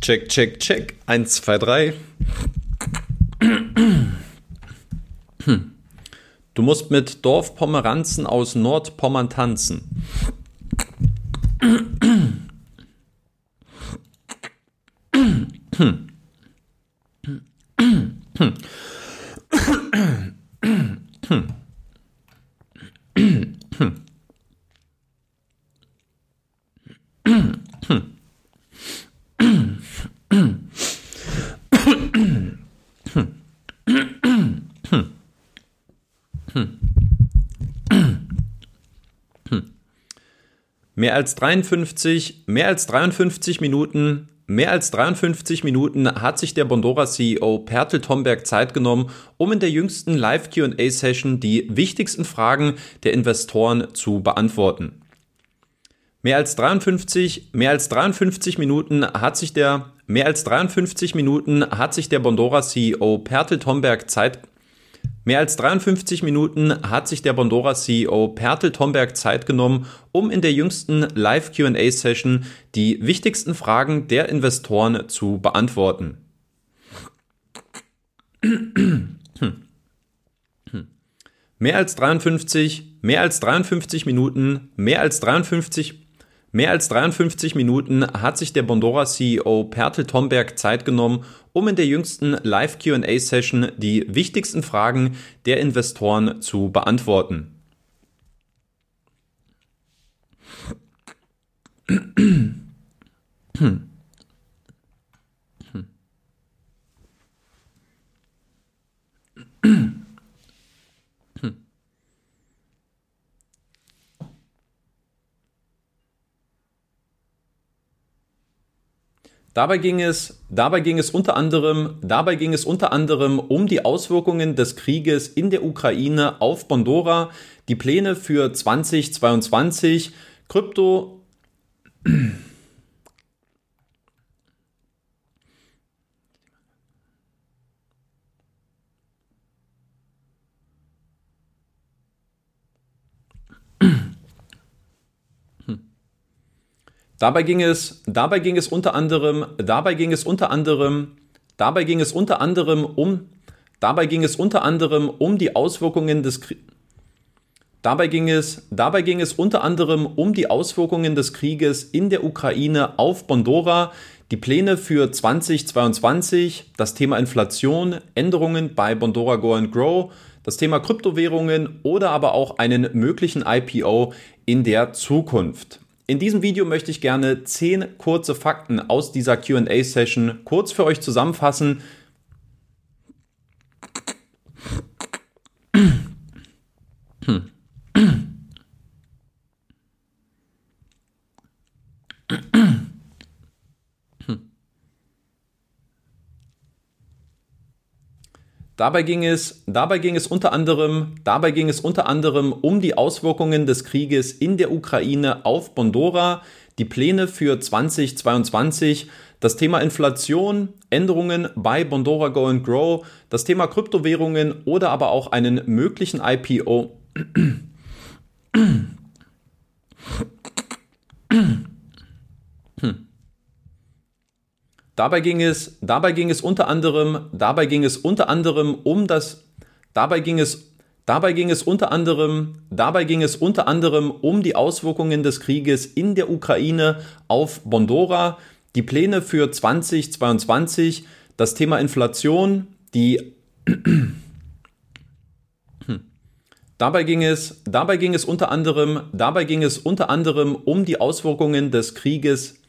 Check, check, check. Eins, zwei, drei. Du musst mit Dorfpomeranzen aus Nordpommern tanzen. Mehr als 53, mehr als 53 Minuten, mehr als 53 Minuten hat sich der Bondora CEO Pertel Tomberg Zeit genommen, um in der jüngsten Live Q&A Session die wichtigsten Fragen der Investoren zu beantworten. Mehr als 53, mehr als 53 Minuten hat sich der mehr als 53 Minuten hat sich der Bondora CEO Pertel Tomberg Zeit Mehr als 53 Minuten hat sich der Bondora CEO Pertel Tomberg Zeit genommen, um in der jüngsten Live Q&A Session die wichtigsten Fragen der Investoren zu beantworten. Mehr als 53, mehr als 53 Minuten, mehr als 53 Mehr als 53 Minuten hat sich der Bondora CEO Pertel Tomberg Zeit genommen, um in der jüngsten Live Q&A Session die wichtigsten Fragen der Investoren zu beantworten. Dabei ging es, dabei ging es unter anderem, dabei ging es unter anderem um die Auswirkungen des Krieges in der Ukraine auf Bondora, die Pläne für 2022, Krypto, Dabei ging es, dabei ging es unter anderem, dabei ging es unter anderem, dabei ging es unter anderem um, dabei ging es unter anderem um die Auswirkungen des Dabei ging es, dabei ging es unter anderem um die Auswirkungen des Krieges in der Ukraine auf Bondora, die Pläne für 2022, das Thema Inflation, Änderungen bei Bondora Go and Grow, das Thema Kryptowährungen oder aber auch einen möglichen IPO in der Zukunft. In diesem Video möchte ich gerne zehn kurze Fakten aus dieser QA-Session kurz für euch zusammenfassen. Dabei ging es, dabei ging es unter anderem, dabei ging es unter anderem um die Auswirkungen des Krieges in der Ukraine auf Bondora, die Pläne für 2022, das Thema Inflation, Änderungen bei Bondora Go and Grow, das Thema Kryptowährungen oder aber auch einen möglichen IPO. Dabei ging es, dabei ging es unter anderem, dabei ging es unter anderem um das, dabei ging es, dabei ging es unter anderem, dabei ging es unter anderem um die Auswirkungen des Krieges in der Ukraine auf Bondora, die Pläne für 2022, das Thema Inflation, die Dabei ging es, dabei ging es unter anderem, dabei ging es unter anderem um die Auswirkungen des Krieges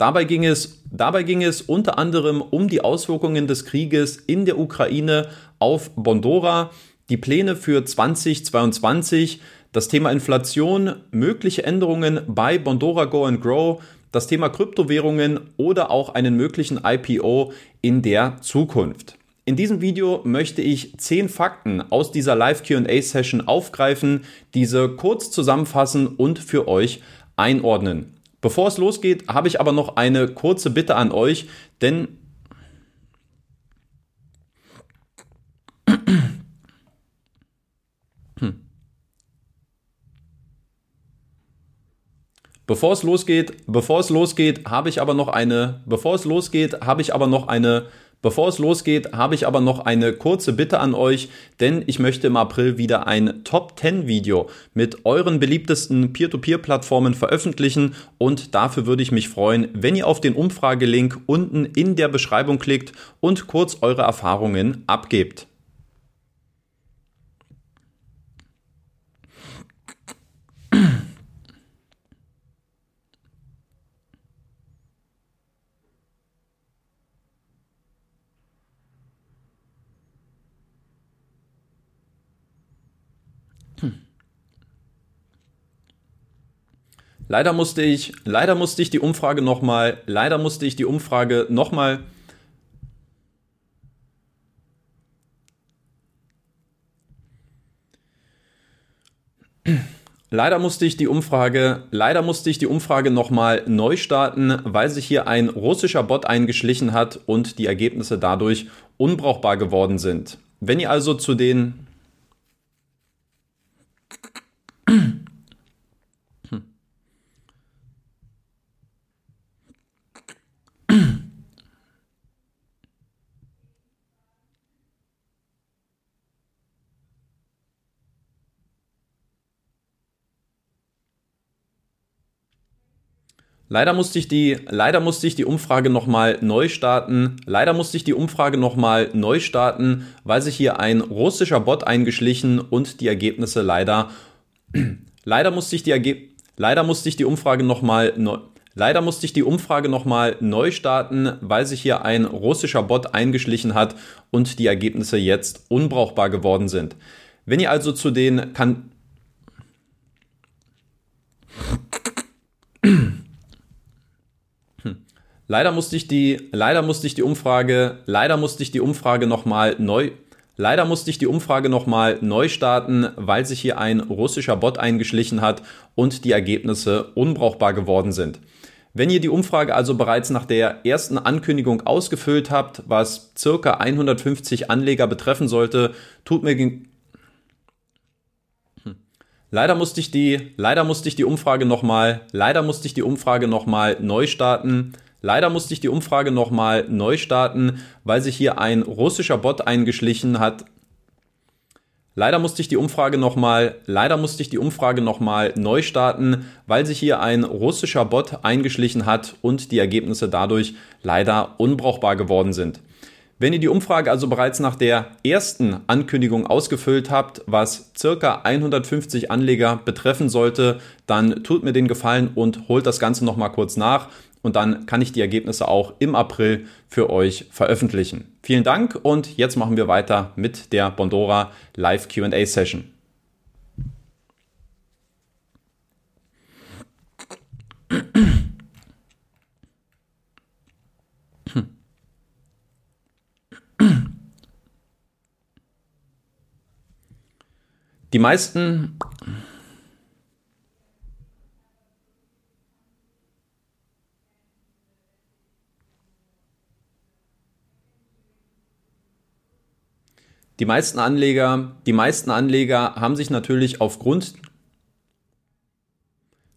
Dabei ging es, dabei ging es unter anderem um die Auswirkungen des Krieges in der Ukraine auf Bondora, die Pläne für 2022, das Thema Inflation, mögliche Änderungen bei Bondora Go and Grow, das Thema Kryptowährungen oder auch einen möglichen IPO in der Zukunft. In diesem Video möchte ich zehn Fakten aus dieser Live QA Session aufgreifen, diese kurz zusammenfassen und für euch einordnen. Bevor es losgeht, habe ich aber noch eine kurze Bitte an euch, denn Bevor es losgeht, bevor es losgeht, habe ich aber noch eine, bevor es losgeht, habe ich aber noch eine Bevor es losgeht, habe ich aber noch eine kurze Bitte an euch, denn ich möchte im April wieder ein Top 10 Video mit euren beliebtesten Peer-to-Peer-Plattformen veröffentlichen und dafür würde ich mich freuen, wenn ihr auf den Umfragelink unten in der Beschreibung klickt und kurz eure Erfahrungen abgebt. Leider musste ich, leider musste ich die Umfrage nochmal, leider musste ich die Umfrage nochmal. Leider musste ich die Umfrage, leider musste ich die Umfrage nochmal neu starten, weil sich hier ein russischer Bot eingeschlichen hat und die Ergebnisse dadurch unbrauchbar geworden sind. Wenn ihr also zu den Leider musste ich die, leider musste ich die Umfrage nochmal neu starten. Leider musste ich die Umfrage nochmal neu starten, weil sich hier ein russischer Bot eingeschlichen und die Ergebnisse leider, leider musste ich die Ergeb leider musste ich die Umfrage nochmal neu, Leider musste ich die Umfrage nochmal neu starten, weil sich hier ein russischer Bot eingeschlichen hat und die Ergebnisse jetzt unbrauchbar geworden sind. Wenn ihr also zu den kann Leider musste ich die, leider musste ich die Umfrage, leider musste ich die Umfrage nochmal neu, leider musste ich die Umfrage nochmal neu starten, weil sich hier ein russischer Bot eingeschlichen hat und die Ergebnisse unbrauchbar geworden sind. Wenn ihr die Umfrage also bereits nach der ersten Ankündigung ausgefüllt habt, was circa 150 Anleger betreffen sollte, tut mir hm. Leider musste ich die, leider musste ich die Umfrage nochmal, leider musste ich die Umfrage nochmal neu starten. Leider musste ich die Umfrage nochmal neu starten, weil sich hier ein russischer Bot eingeschlichen hat. Leider musste ich die Umfrage nochmal, leider musste ich die Umfrage nochmal neu starten, weil sich hier ein russischer Bot eingeschlichen hat und die Ergebnisse dadurch leider unbrauchbar geworden sind. Wenn ihr die Umfrage also bereits nach der ersten Ankündigung ausgefüllt habt, was circa 150 Anleger betreffen sollte, dann tut mir den Gefallen und holt das Ganze nochmal kurz nach und dann kann ich die Ergebnisse auch im April für euch veröffentlichen. Vielen Dank und jetzt machen wir weiter mit der Bondora Live QA Session. Die meisten Die meisten Anleger, die meisten Anleger haben sich natürlich aufgrund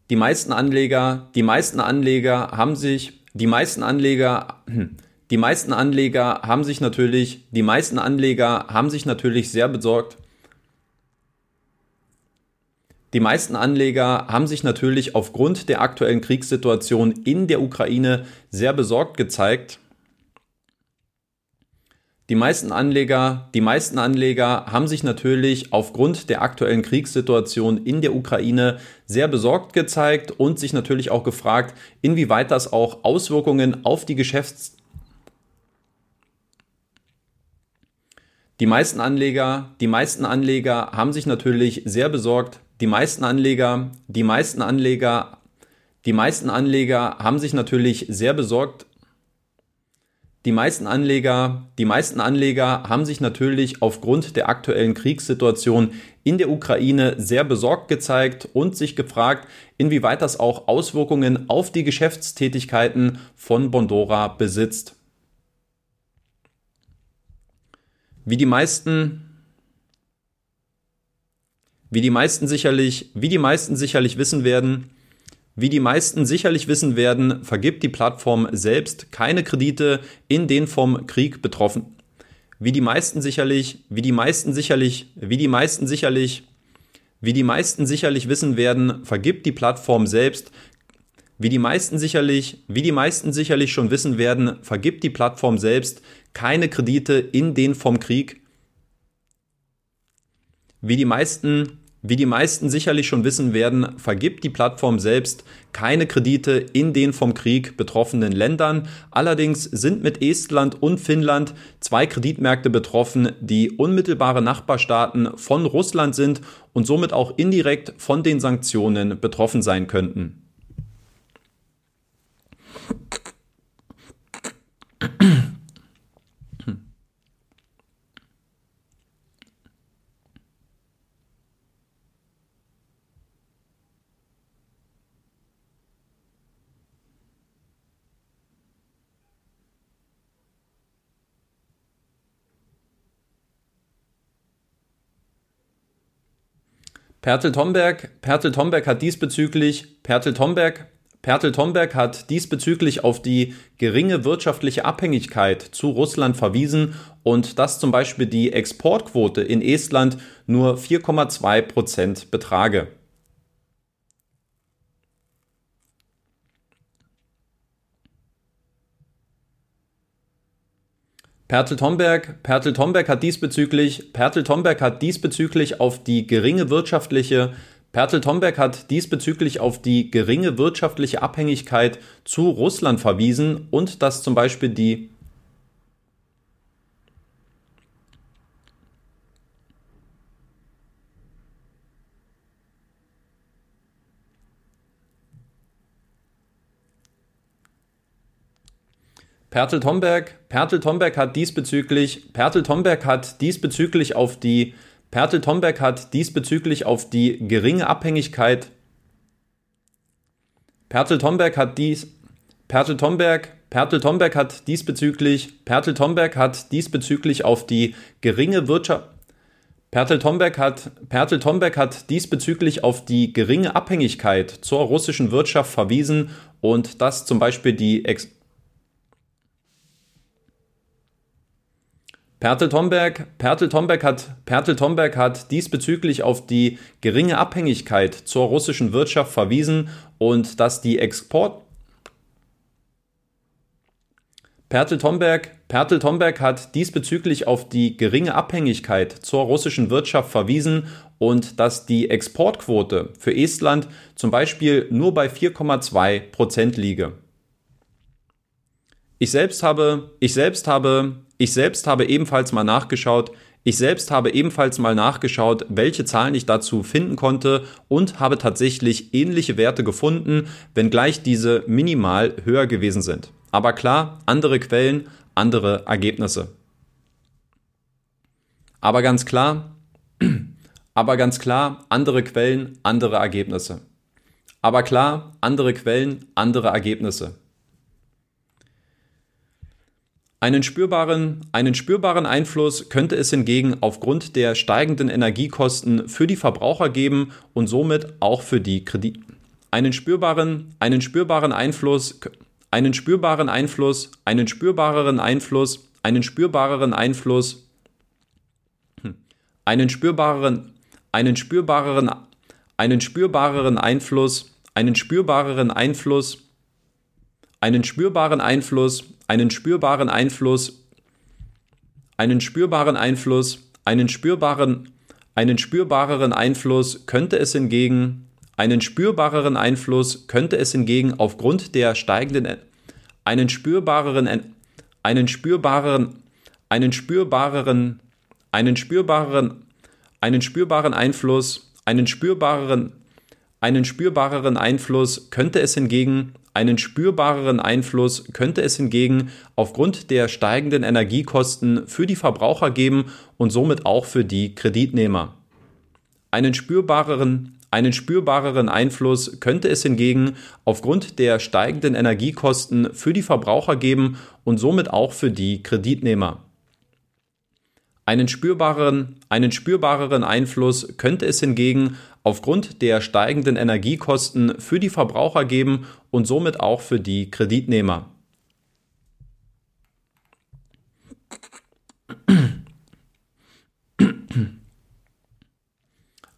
die meisten Anleger, die meisten Anleger haben sich, die meisten Anleger, die meisten Anleger haben sich natürlich, die meisten Anleger haben sich natürlich sehr besorgt. Die meisten Anleger haben sich natürlich aufgrund der aktuellen Kriegssituation in der Ukraine sehr besorgt gezeigt. Die meisten Anleger, die meisten Anleger haben sich natürlich aufgrund der aktuellen Kriegssituation in der Ukraine sehr besorgt gezeigt und sich natürlich auch gefragt, inwieweit das auch Auswirkungen auf die Geschäfts Die meisten Anleger, die meisten Anleger haben sich natürlich sehr besorgt. Die meisten Anleger, die meisten Anleger, die meisten Anleger haben sich natürlich sehr besorgt die meisten Anleger, die meisten Anleger haben sich natürlich aufgrund der aktuellen Kriegssituation in der Ukraine sehr besorgt gezeigt und sich gefragt, inwieweit das auch Auswirkungen auf die Geschäftstätigkeiten von Bondora besitzt. Wie die meisten wie die meisten sicherlich, wie die meisten sicherlich wissen werden, Wie die meisten sicherlich wissen werden, vergibt die Plattform selbst keine Kredite in den vom Krieg betroffen. Wie die meisten sicherlich, wie die meisten sicherlich, wie die meisten sicherlich, wie die meisten sicherlich wissen werden, vergibt die Plattform selbst wie die meisten sicherlich, wie die meisten sicherlich schon wissen werden, vergibt die Plattform selbst keine Kredite in den vom Krieg. Wie die meisten wie die meisten sicherlich schon wissen werden, vergibt die Plattform selbst keine Kredite in den vom Krieg betroffenen Ländern. Allerdings sind mit Estland und Finnland zwei Kreditmärkte betroffen, die unmittelbare Nachbarstaaten von Russland sind und somit auch indirekt von den Sanktionen betroffen sein könnten. Pertel Tomberg, Pertel Tomberg hat diesbezüglich, Pertel Tomberg, Pertel Tomberg hat diesbezüglich auf die geringe wirtschaftliche Abhängigkeit zu Russland verwiesen und dass zum Beispiel die Exportquote in Estland nur 4,2 Prozent betrage. Pertel Tomberg, Pertel Tomberg hat diesbezüglich, Pertel Tomberg hat diesbezüglich auf die geringe wirtschaftliche Pertel Tomberg hat diesbezüglich auf die geringe wirtschaftliche Abhängigkeit zu Russland verwiesen und dass zum Beispiel die Pertel Tomberg, Pertel Tomberg hat diesbezüglich, Pertel Tomberg hat diesbezüglich auf die, Pertel Tomberg hat diesbezüglich auf die geringe Abhängigkeit, Pertel Tomberg hat dies, Pertel Tomberg, Pertel Tomberg hat diesbezüglich, Pertel Tomberg hat diesbezüglich auf die geringe Wirtschaft, Pertel Tomberg hat, Pertel Tomberg hat diesbezüglich auf die geringe Abhängigkeit zur russischen Wirtschaft verwiesen und dass zum Beispiel die Ex Pertel Tomberg, Pertel Tomberg hat, Pertel Tomberg hat diesbezüglich auf die geringe Abhängigkeit zur russischen Wirtschaft verwiesen und dass die Export Pertel Tomberg, Pertel Tomberg hat diesbezüglich auf die geringe Abhängigkeit zur russischen Wirtschaft verwiesen und dass die Exportquote für Estland zum Beispiel nur bei 4,2 Prozent liege. Ich selbst habe, ich selbst habe ich selbst habe ebenfalls mal nachgeschaut, ich selbst habe ebenfalls mal nachgeschaut, welche Zahlen ich dazu finden konnte und habe tatsächlich ähnliche Werte gefunden, wenngleich diese minimal höher gewesen sind. Aber klar, andere Quellen, andere Ergebnisse. Aber ganz klar, aber ganz klar, andere Quellen, andere Ergebnisse. Aber klar, andere Quellen, andere Ergebnisse. Einen spürbaren, einen spürbaren Einfluss könnte es hingegen aufgrund der steigenden Energiekosten für die Verbraucher geben und somit auch für die Kredit. Einen spürbaren, einen spürbaren Einfluss, einen spürbaren Einfluss, einen spürbareren Einfluss, einen spürbareren Einfluss, hm, einen spürbareren, einen spürbareren, einen spürbareren Einfluss, einen spürbareren Einfluss, einen spürbaren Einfluss, einen spürbaren Einfluss, einen spürbaren Einfluss, einen spürbaren, einen spürbareren Einfluss könnte es hingegen, einen spürbareren Einfluss könnte es hingegen aufgrund der steigenden, einen spürbareren, einen spürbareren, einen spürbareren, einen spürbareren, einen spürbaren Einfluss, einen spürbareren, einen spürbareren Einfluss könnte es hingegen einen spürbareren Einfluss könnte es hingegen aufgrund der steigenden Energiekosten für die Verbraucher geben und somit auch für die Kreditnehmer. Einen spürbareren, einen spürbareren Einfluss könnte es hingegen aufgrund der steigenden Energiekosten für die Verbraucher geben und somit auch für die Kreditnehmer. Einen spürbareren, einen spürbareren Einfluss könnte es hingegen aufgrund der steigenden Energiekosten für die Verbraucher geben und somit auch für die Kreditnehmer.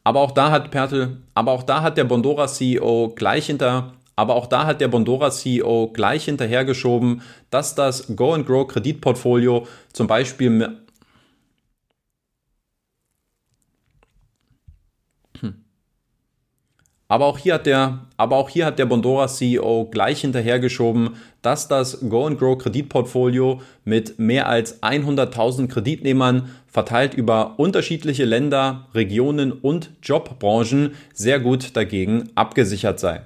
Aber auch da hat Pertel, aber auch da hat der Bondora CEO gleich hinter, aber auch da hat der Bondora CEO gleich hinterhergeschoben, dass das Go and Grow Kreditportfolio zum Beispiel Aber auch hier hat der, aber auch hier hat der Bondora CEO gleich hinterhergeschoben, dass das Go and Grow Kreditportfolio mit mehr als 100.000 Kreditnehmern verteilt über unterschiedliche Länder, Regionen und Jobbranchen sehr gut dagegen abgesichert sei.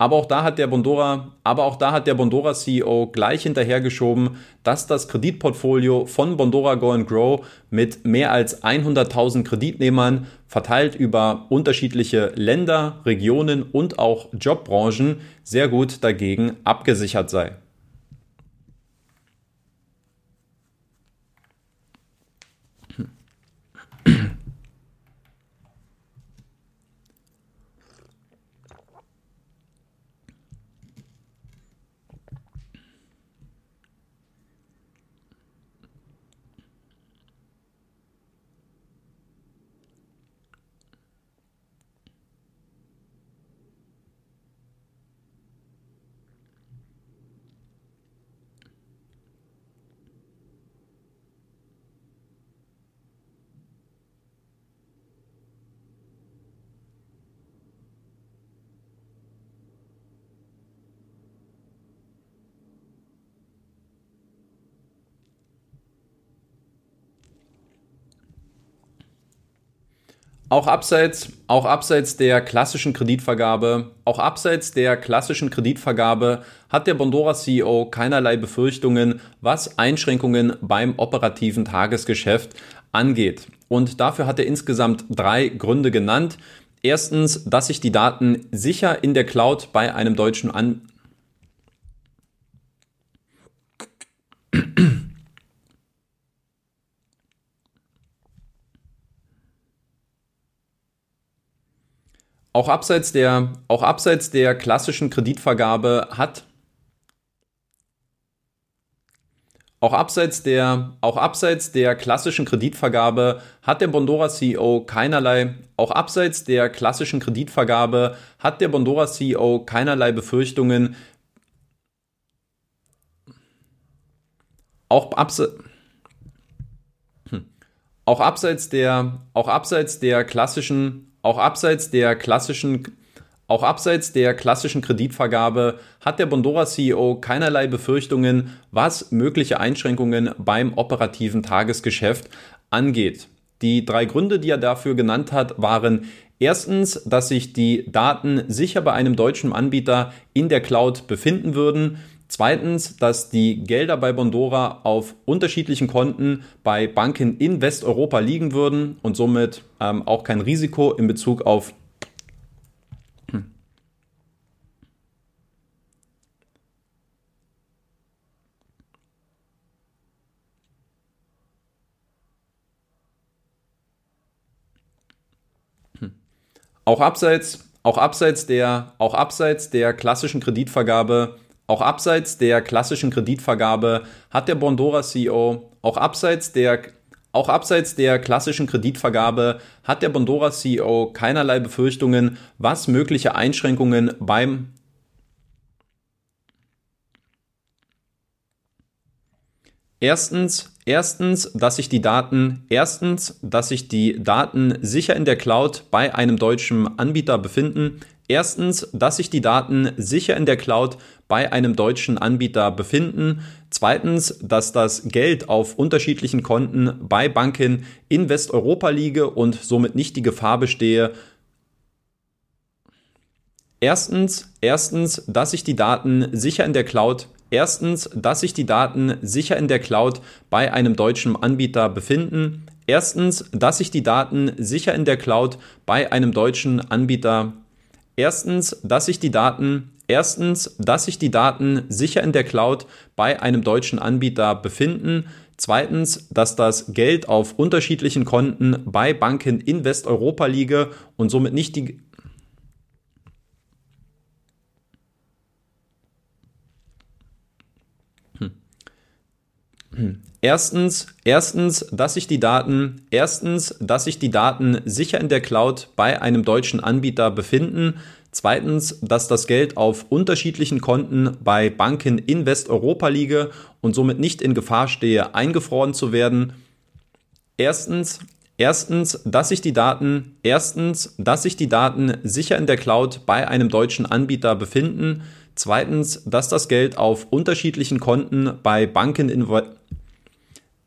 Aber auch da hat der Bondora, aber auch da hat der Bondora CEO gleich hinterhergeschoben, dass das Kreditportfolio von Bondora Go and Grow mit mehr als 100.000 Kreditnehmern verteilt über unterschiedliche Länder, Regionen und auch Jobbranchen sehr gut dagegen abgesichert sei. Auch abseits, auch abseits der klassischen Kreditvergabe, auch abseits der klassischen Kreditvergabe hat der Bondora CEO keinerlei Befürchtungen, was Einschränkungen beim operativen Tagesgeschäft angeht. Und dafür hat er insgesamt drei Gründe genannt. Erstens, dass sich die Daten sicher in der Cloud bei einem deutschen An Auch abseits der, auch abseits der klassischen Kreditvergabe hat Auch abseits der, auch abseits der klassischen Kreditvergabe hat der Bondora CEO keinerlei, auch abseits der klassischen Kreditvergabe hat der Bondora CEO keinerlei Befürchtungen. Auch abseits, hm. auch abseits der, auch abseits der klassischen auch abseits der klassischen auch abseits der klassischen Kreditvergabe hat der Bondora CEO keinerlei Befürchtungen, was mögliche Einschränkungen beim operativen Tagesgeschäft angeht. Die drei Gründe, die er dafür genannt hat, waren erstens, dass sich die Daten sicher bei einem deutschen Anbieter in der Cloud befinden würden. Zweitens, dass die Gelder bei Bondora auf unterschiedlichen Konten bei Banken in Westeuropa liegen würden und somit ähm, auch kein Risiko in Bezug auf Auch abseits, auch abseits der, auch abseits der klassischen Kreditvergabe auch abseits der klassischen Kreditvergabe hat der Bondora CEO, auch abseits der auch abseits der klassischen Kreditvergabe hat der Bondora CEO keinerlei Befürchtungen, was mögliche Einschränkungen beim Erstens, erstens, dass sich die Daten, erstens, dass sich die Daten sicher in der Cloud bei einem deutschen Anbieter befinden. Erstens, dass sich die Daten sicher in der Cloud bei einem deutschen Anbieter befinden. Zweitens, dass das Geld auf unterschiedlichen Konten bei Banken in Westeuropa liege und somit nicht die Gefahr bestehe, Erstens, erstens, dass sich die Daten sicher in der Cloud Erstens, dass sich die Daten sicher in der Cloud bei einem deutschen Anbieter befinden. Erstens, dass sich die Daten sicher in der Cloud bei einem deutschen Anbieter Erstens, dass sich die Daten Erstens, dass sich die Daten sicher in der Cloud bei einem deutschen Anbieter befinden. Zweitens, dass das Geld auf unterschiedlichen Konten bei Banken in Westeuropa liege und somit nicht die Erstens, erstens, dass sich die Daten, erstens, dass sich die Daten sicher in der Cloud bei einem deutschen Anbieter befinden. Zweitens, dass das Geld auf unterschiedlichen Konten bei Banken in Westeuropa liege und somit nicht in Gefahr stehe, eingefroren zu werden. Erstens, erstens, dass sich die Daten, erstens, dass sich die Daten sicher in der Cloud bei einem deutschen Anbieter befinden. Zweitens, dass das Geld auf unterschiedlichen Konten bei Banken in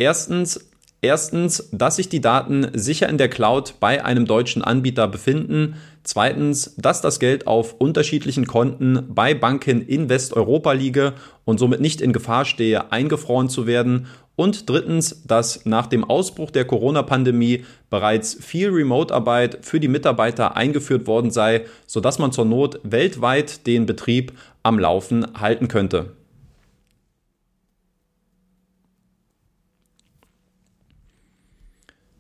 Erstens, erstens, dass sich die Daten sicher in der Cloud bei einem deutschen Anbieter befinden. Zweitens, dass das Geld auf unterschiedlichen Konten bei Banken in Westeuropa liege und somit nicht in Gefahr stehe, eingefroren zu werden. Und drittens, dass nach dem Ausbruch der Corona-Pandemie bereits viel Remote-Arbeit für die Mitarbeiter eingeführt worden sei, sodass man zur Not weltweit den Betrieb am Laufen halten könnte.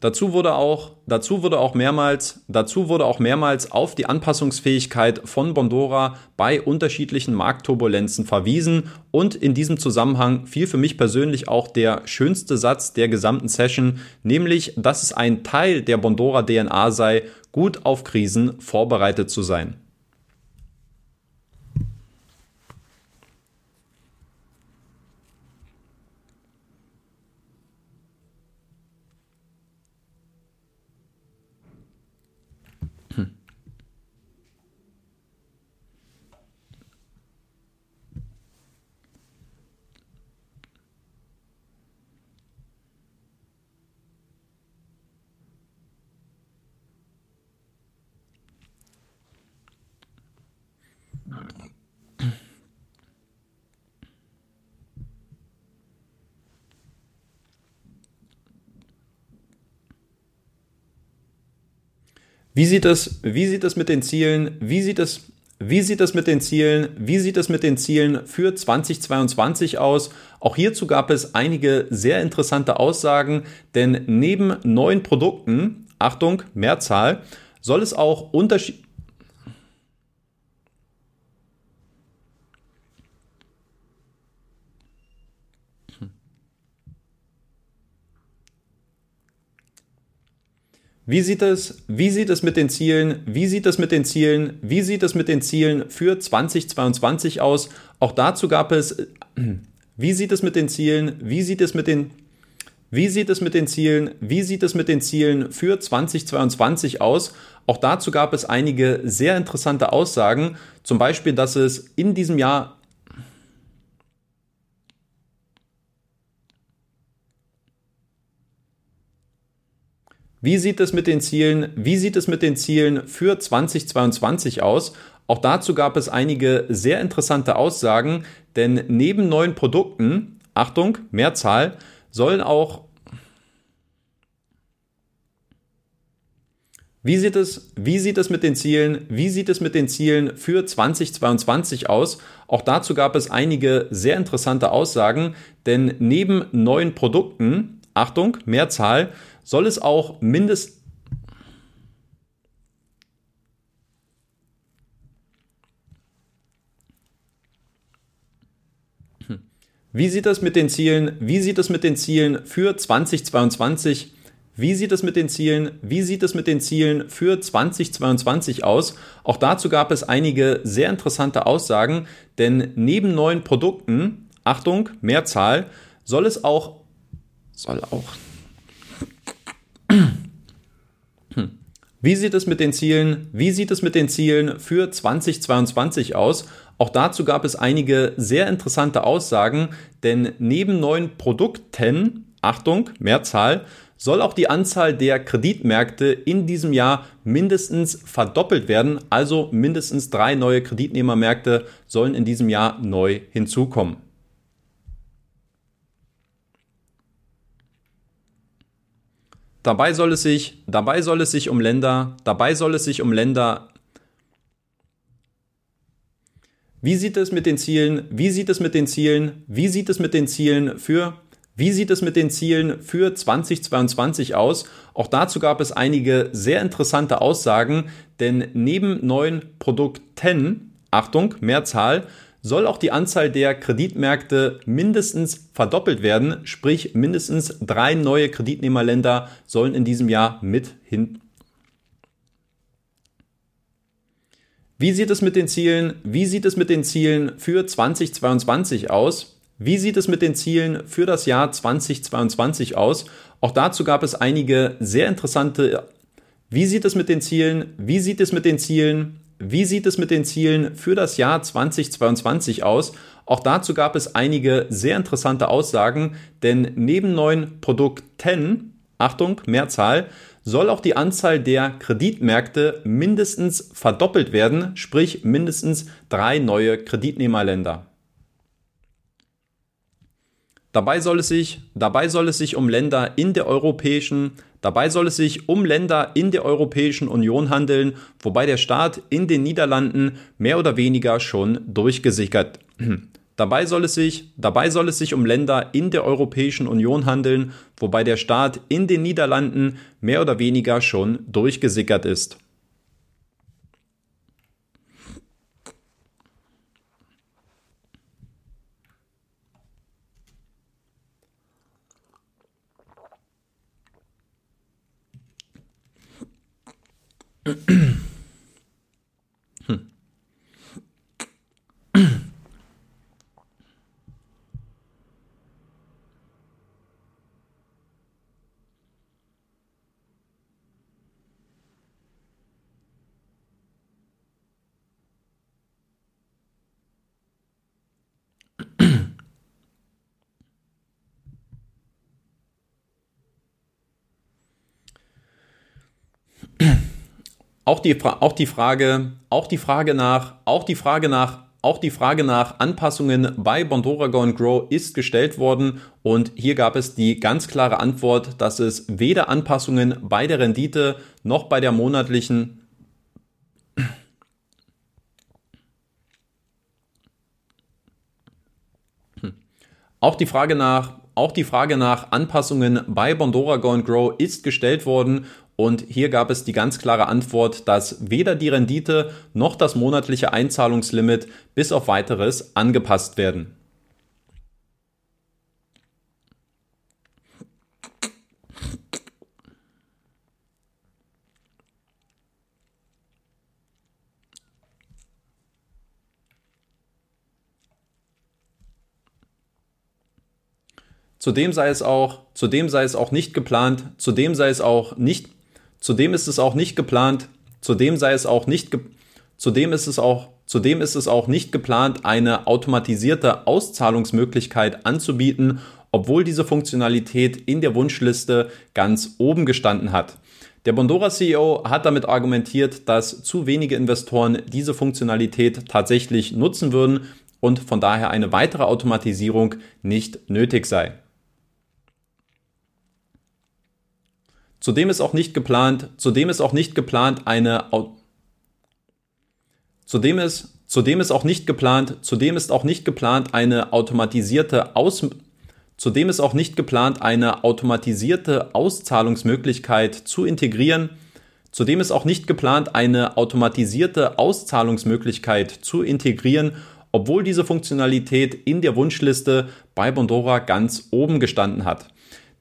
Dazu wurde auch, dazu wurde auch mehrmals, dazu wurde auch mehrmals auf die Anpassungsfähigkeit von Bondora bei unterschiedlichen Marktturbulenzen verwiesen und in diesem Zusammenhang fiel für mich persönlich auch der schönste Satz der gesamten Session, nämlich, dass es ein Teil der Bondora DNA sei, gut auf Krisen vorbereitet zu sein. Wie sieht es, wie sieht es mit den Zielen, wie sieht es, wie sieht es mit den Zielen, wie sieht es mit den Zielen für 2022 aus? Auch hierzu gab es einige sehr interessante Aussagen, denn neben neuen Produkten, Achtung, Mehrzahl, soll es auch Unterschied Wie sieht es, wie sieht es mit den Zielen, wie sieht es mit den Zielen, wie sieht es mit den Zielen für 2022 aus? Auch dazu gab es, wie sieht es mit den Zielen, wie sieht es mit den, wie sieht es mit den Zielen, wie sieht es mit den Zielen für 2022 aus? Auch dazu gab es einige sehr interessante Aussagen, zum Beispiel, dass es in diesem Jahr Wie sieht es mit den Zielen, wie sieht es mit den Zielen für 2022 aus? Auch dazu gab es einige sehr interessante Aussagen, denn neben neuen Produkten, Achtung, Mehrzahl, sollen auch Wie sieht es, wie sieht es mit den Zielen, wie sieht es mit den Zielen für 2022 aus? Auch dazu gab es einige sehr interessante Aussagen, denn neben neuen Produkten, Achtung, Mehrzahl, soll es auch mindestens Wie sieht es mit den Zielen, wie sieht es mit den Zielen für 2022? Wie sieht es mit den Zielen, wie sieht es mit den Zielen für 2022 aus? Auch dazu gab es einige sehr interessante Aussagen, denn neben neuen Produkten, Achtung, Mehrzahl, soll es auch soll auch wie sieht es mit den Zielen, wie sieht es mit den Zielen für 2022 aus? Auch dazu gab es einige sehr interessante Aussagen, denn neben neuen Produkten, Achtung, Mehrzahl, soll auch die Anzahl der Kreditmärkte in diesem Jahr mindestens verdoppelt werden. Also mindestens drei neue Kreditnehmermärkte sollen in diesem Jahr neu hinzukommen. Dabei soll es sich, dabei soll es sich um Länder, dabei soll es sich um Länder. Wie sieht es mit den Zielen, wie sieht es mit den Zielen, wie sieht es mit den Zielen für, Wie sieht es mit den Zielen für 2022 aus? Auch dazu gab es einige sehr interessante Aussagen, denn neben neuen Produkten, Achtung, Mehrzahl, soll auch die Anzahl der Kreditmärkte mindestens verdoppelt werden, sprich mindestens drei neue Kreditnehmerländer sollen in diesem Jahr mit hin. Wie sieht es mit den Zielen? Wie sieht es mit den Zielen für 2022 aus? Wie sieht es mit den Zielen für das Jahr 2022 aus? Auch dazu gab es einige sehr interessante. Wie sieht es mit den Zielen? Wie sieht es mit den Zielen? Wie sieht es mit den Zielen für das Jahr 2022 aus? Auch dazu gab es einige sehr interessante Aussagen, denn neben neuen Produkten, Achtung, Mehrzahl, soll auch die Anzahl der Kreditmärkte mindestens verdoppelt werden, sprich mindestens drei neue Kreditnehmerländer. Dabei soll es sich, dabei soll es sich um Länder in der europäischen, dabei soll es sich um Länder in der Europäischen Union handeln, wobei der Staat in den Niederlanden mehr oder weniger schon durchgesickert. Dabei soll es sich, dabei soll es sich um Länder in der Europäischen Union handeln, wobei der Staat in den Niederlanden mehr oder weniger schon durchgesickert ist. 嗯 嗯 Auch die, auch die Frage, auch die Frage nach, auch die Frage nach, auch die Frage nach Anpassungen bei Bondora Go Grow ist gestellt worden. Und hier gab es die ganz klare Antwort, dass es weder Anpassungen bei der Rendite noch bei der monatlichen Auch die Frage nach auch die Frage nach Anpassungen bei Bondora Go Grow ist gestellt worden und hier gab es die ganz klare Antwort, dass weder die Rendite noch das monatliche Einzahlungslimit bis auf weiteres angepasst werden. Zudem sei es auch, zudem sei es auch nicht geplant, zudem sei es auch nicht Zudem ist es auch nicht geplant, zudem sei es auch nicht, zudem ist es auch, zudem ist es auch nicht geplant, eine automatisierte Auszahlungsmöglichkeit anzubieten, obwohl diese Funktionalität in der Wunschliste ganz oben gestanden hat. Der Bondora CEO hat damit argumentiert, dass zu wenige Investoren diese Funktionalität tatsächlich nutzen würden und von daher eine weitere Automatisierung nicht nötig sei. Zudem ist auch nicht geplant, zudem ist auch nicht geplant eine Zudem ist, zudem ist auch nicht geplant, zudem ist auch nicht geplant eine automatisierte Aus Zudem ist auch nicht geplant eine automatisierte Auszahlungsmöglichkeit zu integrieren. Zudem ist auch nicht geplant eine automatisierte Auszahlungsmöglichkeit zu integrieren, obwohl diese Funktionalität in der Wunschliste bei Bondora ganz oben gestanden hat.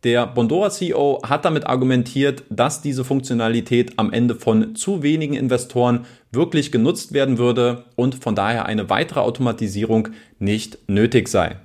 Der Bondora CEO hat damit argumentiert, dass diese Funktionalität am Ende von zu wenigen Investoren wirklich genutzt werden würde und von daher eine weitere Automatisierung nicht nötig sei.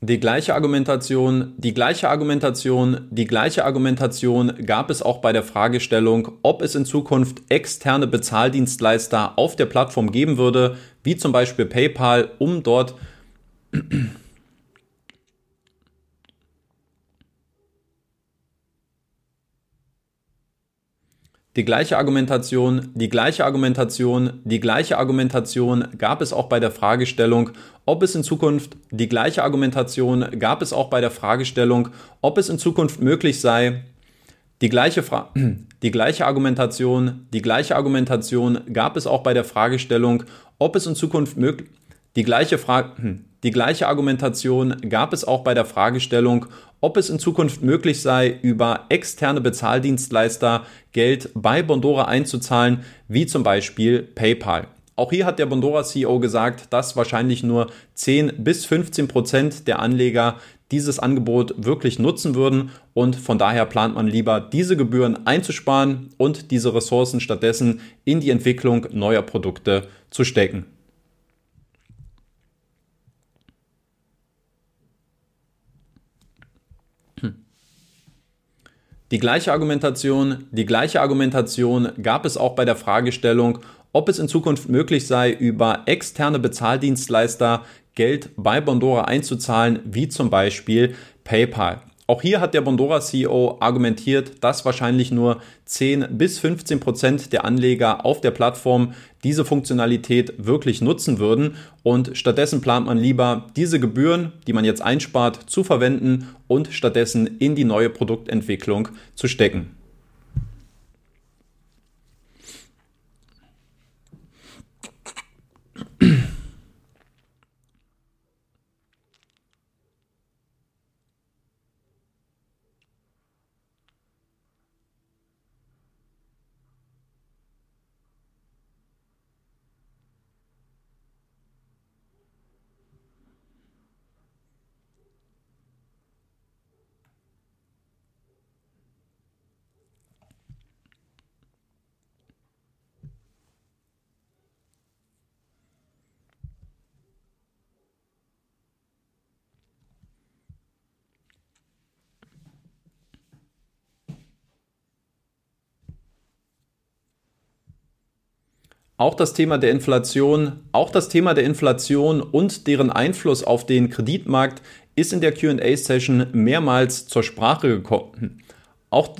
Die gleiche Argumentation, die gleiche Argumentation, die gleiche Argumentation gab es auch bei der Fragestellung, ob es in Zukunft externe Bezahldienstleister auf der Plattform geben würde, wie zum Beispiel PayPal, um dort Die gleiche Argumentation, die gleiche Argumentation, die gleiche Argumentation gab es auch bei der Fragestellung, ob es in Zukunft die gleiche Argumentation gab es auch bei der Fragestellung, ob es in Zukunft möglich sei, die gleiche, Fra die gleiche Argumentation, die gleiche Argumentation gab es auch bei der Fragestellung, ob es in Zukunft möglich die gleiche, Fra die gleiche Argumentation gab es auch bei der Fragestellung, ob es in Zukunft möglich sei, über externe Bezahldienstleister Geld bei Bondora einzuzahlen, wie zum Beispiel PayPal. Auch hier hat der Bondora CEO gesagt, dass wahrscheinlich nur 10 bis 15 Prozent der Anleger dieses Angebot wirklich nutzen würden und von daher plant man lieber diese Gebühren einzusparen und diese Ressourcen stattdessen in die Entwicklung neuer Produkte zu stecken. Die gleiche Argumentation, die gleiche Argumentation gab es auch bei der Fragestellung, ob es in Zukunft möglich sei, über externe Bezahldienstleister Geld bei Bondora einzuzahlen, wie zum Beispiel PayPal. Auch hier hat der Bondora CEO argumentiert, dass wahrscheinlich nur 10 bis 15 Prozent der Anleger auf der Plattform diese Funktionalität wirklich nutzen würden und stattdessen plant man lieber diese Gebühren, die man jetzt einspart, zu verwenden und stattdessen in die neue Produktentwicklung zu stecken. Auch das Thema der Inflation, auch das Thema der Inflation und deren Einfluss auf den Kreditmarkt ist in der Q&A-Session mehrmals zur Sprache gekommen. Auch,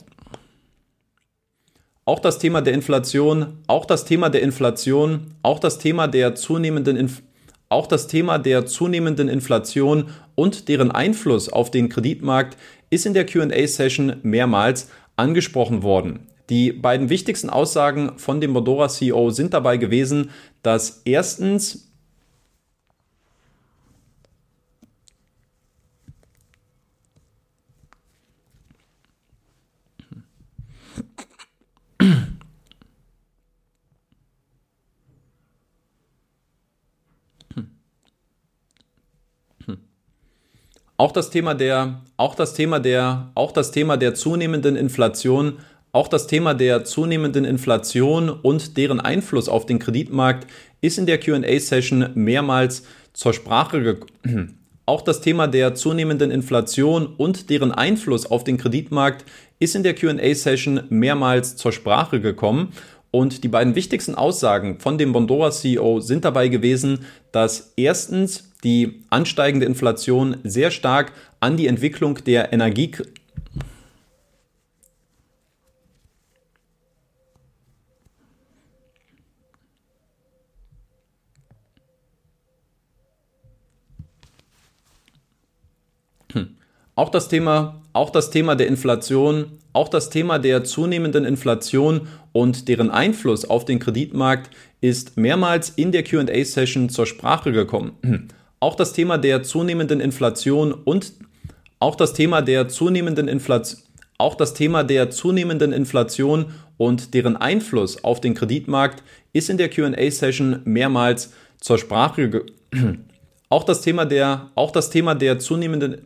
auch das Thema der Inflation, auch das Thema der Inflation, auch das Thema der zunehmenden Inf auch das Thema der zunehmenden Inflation und deren Einfluss auf den Kreditmarkt ist in der Q&A-Session mehrmals angesprochen worden. Die beiden wichtigsten Aussagen von dem Modora CEO sind dabei gewesen, dass erstens Auch das Thema der, auch das Thema der, auch das Thema der zunehmenden Inflation auch das Thema der zunehmenden Inflation und deren Einfluss auf den Kreditmarkt ist in der QA-Session mehrmals zur Sprache gekommen. Auch das Thema der zunehmenden Inflation und deren Einfluss auf den Kreditmarkt ist in der QA-Session mehrmals zur Sprache gekommen. Und die beiden wichtigsten Aussagen von dem Bondora CEO sind dabei gewesen, dass erstens die ansteigende Inflation sehr stark an die Entwicklung der Energie Auch das Thema, auch das Thema der Inflation, auch das Thema der zunehmenden Inflation und deren Einfluss auf den Kreditmarkt ist mehrmals in der Q&A-Session zur Sprache gekommen. Auch das Thema der zunehmenden Inflation und auch das Thema der zunehmenden Inflation auch das Thema der zunehmenden Inflation und deren Einfluss auf den Kreditmarkt ist in der Q&A-Session mehrmals zur Sprache gekommen. Auch auch das Thema der zunehmenden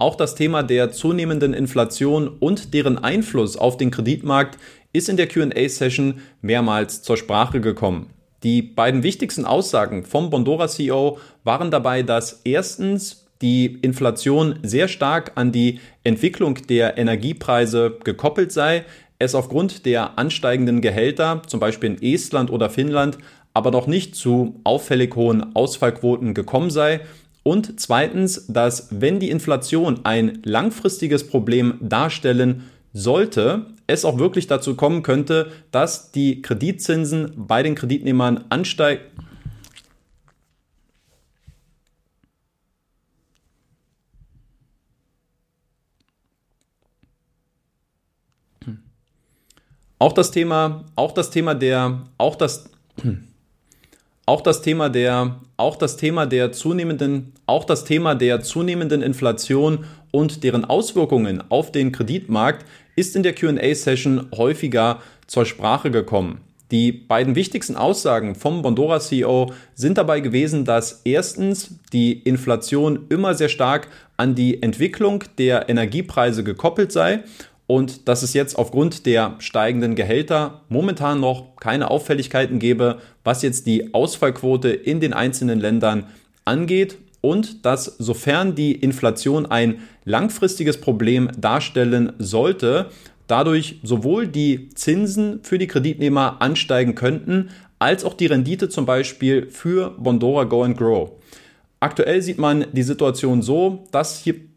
auch das Thema der zunehmenden Inflation und deren Einfluss auf den Kreditmarkt ist in der QA-Session mehrmals zur Sprache gekommen. Die beiden wichtigsten Aussagen vom Bondora CEO waren dabei, dass erstens die Inflation sehr stark an die Entwicklung der Energiepreise gekoppelt sei, es aufgrund der ansteigenden Gehälter, zum Beispiel in Estland oder Finnland, aber noch nicht zu auffällig hohen Ausfallquoten gekommen sei und zweitens, dass wenn die Inflation ein langfristiges Problem darstellen sollte es auch wirklich dazu kommen könnte, dass die Kreditzinsen bei den Kreditnehmern ansteigen. Auch das Thema, auch das Thema der, auch das, auch das Thema der, auch das Thema der zunehmenden, auch das Thema der zunehmenden Inflation und deren Auswirkungen auf den Kreditmarkt ist in der QA-Session häufiger zur Sprache gekommen. Die beiden wichtigsten Aussagen vom Bondora CEO sind dabei gewesen, dass erstens die Inflation immer sehr stark an die Entwicklung der Energiepreise gekoppelt sei und dass es jetzt aufgrund der steigenden Gehälter momentan noch keine Auffälligkeiten gäbe, was jetzt die Ausfallquote in den einzelnen Ländern angeht und dass sofern die Inflation ein langfristiges Problem darstellen sollte, dadurch sowohl die Zinsen für die Kreditnehmer ansteigen könnten, als auch die Rendite zum Beispiel für Bondora Go and Grow. Aktuell sieht man die Situation so, dass hier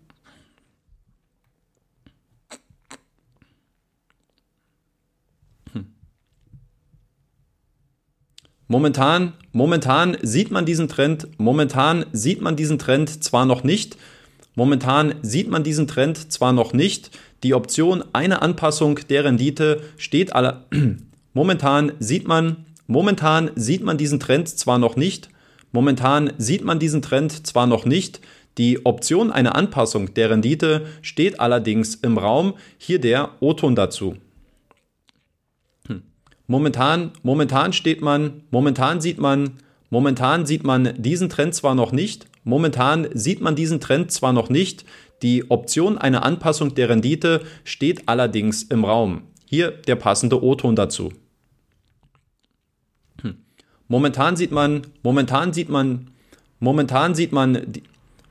Momentan, momentan sieht man diesen Trend, momentan sieht man diesen Trend zwar noch nicht, momentan sieht man diesen Trend zwar noch nicht, die Option eine Anpassung der Rendite steht aller, momentan sieht man, momentan sieht man diesen Trend zwar noch nicht, momentan sieht man diesen Trend zwar noch nicht, die Option eine Anpassung der Rendite steht allerdings im Raum, hier der O-Ton dazu. Momentan, momentan steht man, momentan sieht man, momentan sieht man diesen Trend zwar noch nicht, momentan sieht man diesen Trend zwar noch nicht, die Option einer Anpassung der Rendite steht allerdings im Raum. Hier der passende O-Ton dazu. Hm. Momentan sieht man, momentan sieht man, momentan sieht man,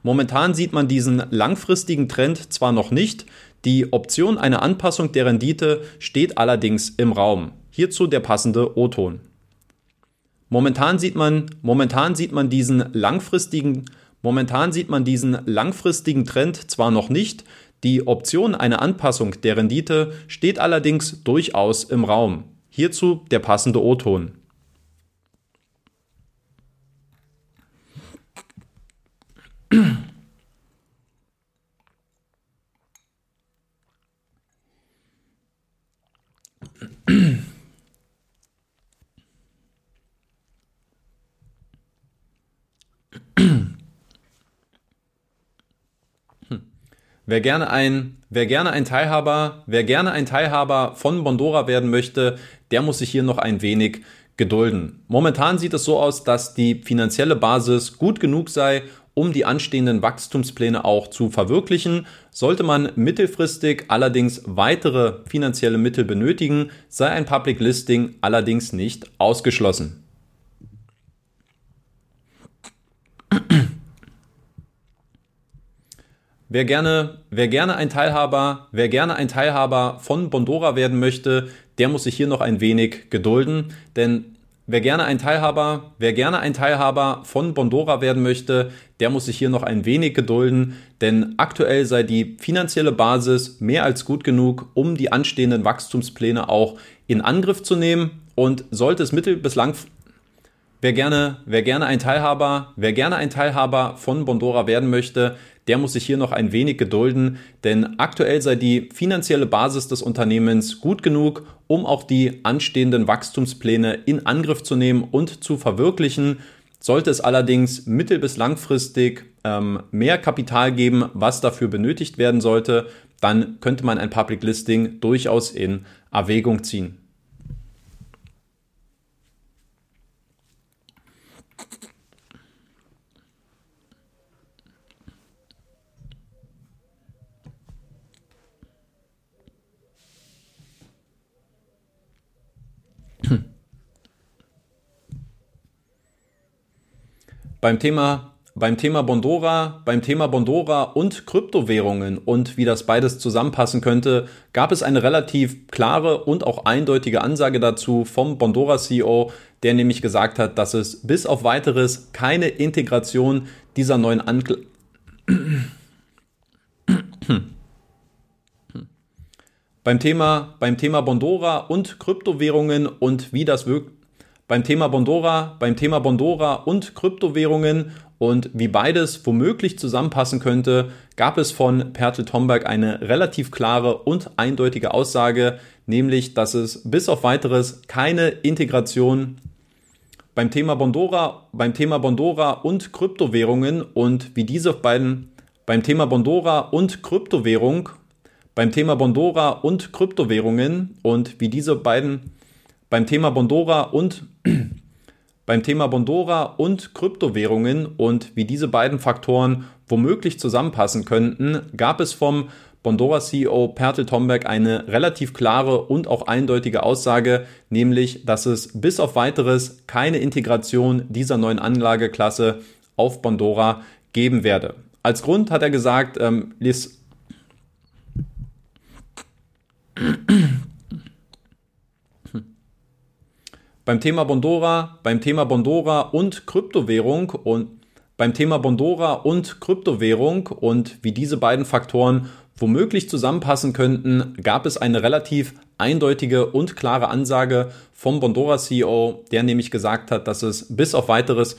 momentan sieht man diesen langfristigen Trend zwar noch nicht, die Option einer Anpassung der Rendite steht allerdings im Raum. Hierzu der passende O-Ton. Momentan sieht man, momentan sieht man diesen langfristigen, momentan sieht man diesen langfristigen Trend zwar noch nicht, die Option einer Anpassung der Rendite steht allerdings durchaus im Raum. Hierzu der passende O-Ton. Wer gerne ein, wer gerne ein Teilhaber, wer gerne ein Teilhaber von Bondora werden möchte, der muss sich hier noch ein wenig gedulden. Momentan sieht es so aus, dass die finanzielle Basis gut genug sei, um die anstehenden Wachstumspläne auch zu verwirklichen. Sollte man mittelfristig allerdings weitere finanzielle Mittel benötigen, sei ein Public Listing allerdings nicht ausgeschlossen. Wer gerne, wer gerne ein Teilhaber, wer gerne ein Teilhaber von Bondora werden möchte, der muss sich hier noch ein wenig gedulden, denn wer gerne ein Teilhaber, wer gerne ein Teilhaber von Bondora werden möchte, der muss sich hier noch ein wenig gedulden, denn aktuell sei die finanzielle Basis mehr als gut genug, um die anstehenden Wachstumspläne auch in Angriff zu nehmen. Und sollte es mittel- bis lang Wer gerne, wer gerne ein Teilhaber, wer gerne ein Teilhaber von Bondora werden möchte, der muss sich hier noch ein wenig gedulden, denn aktuell sei die finanzielle Basis des Unternehmens gut genug, um auch die anstehenden Wachstumspläne in Angriff zu nehmen und zu verwirklichen. Sollte es allerdings mittel- bis langfristig ähm, mehr Kapital geben, was dafür benötigt werden sollte, dann könnte man ein Public Listing durchaus in Erwägung ziehen. Beim Thema, beim Thema Bondora, beim Thema Bondora und Kryptowährungen und wie das beides zusammenpassen könnte, gab es eine relativ klare und auch eindeutige Ansage dazu vom Bondora CEO, der nämlich gesagt hat, dass es bis auf weiteres keine Integration dieser neuen Ankl beim Thema, beim Thema Bondora und Kryptowährungen und wie das wirkt. Beim Thema Bondora, beim Thema Bondora und Kryptowährungen und wie beides womöglich zusammenpassen könnte, gab es von Pertel Tomberg eine relativ klare und eindeutige Aussage, nämlich, dass es bis auf weiteres keine Integration beim Thema Bondora, beim Thema Bondora und Kryptowährungen und wie diese beiden beim Thema Bondora und Kryptowährung, beim Thema Bondora und Kryptowährungen und wie diese beiden beim Thema Bondora und beim Thema Bondora und Kryptowährungen und wie diese beiden Faktoren womöglich zusammenpassen könnten, gab es vom Bondora CEO Pertel Tomberg eine relativ klare und auch eindeutige Aussage, nämlich, dass es bis auf weiteres keine Integration dieser neuen Anlageklasse auf Bondora geben werde. Als Grund hat er gesagt, ähm, beim Thema Bondora, beim Thema Bondora und Kryptowährung und beim Thema Bondora und Kryptowährung und wie diese beiden Faktoren womöglich zusammenpassen könnten, gab es eine relativ eindeutige und klare Ansage vom Bondora CEO, der nämlich gesagt hat, dass es bis auf weiteres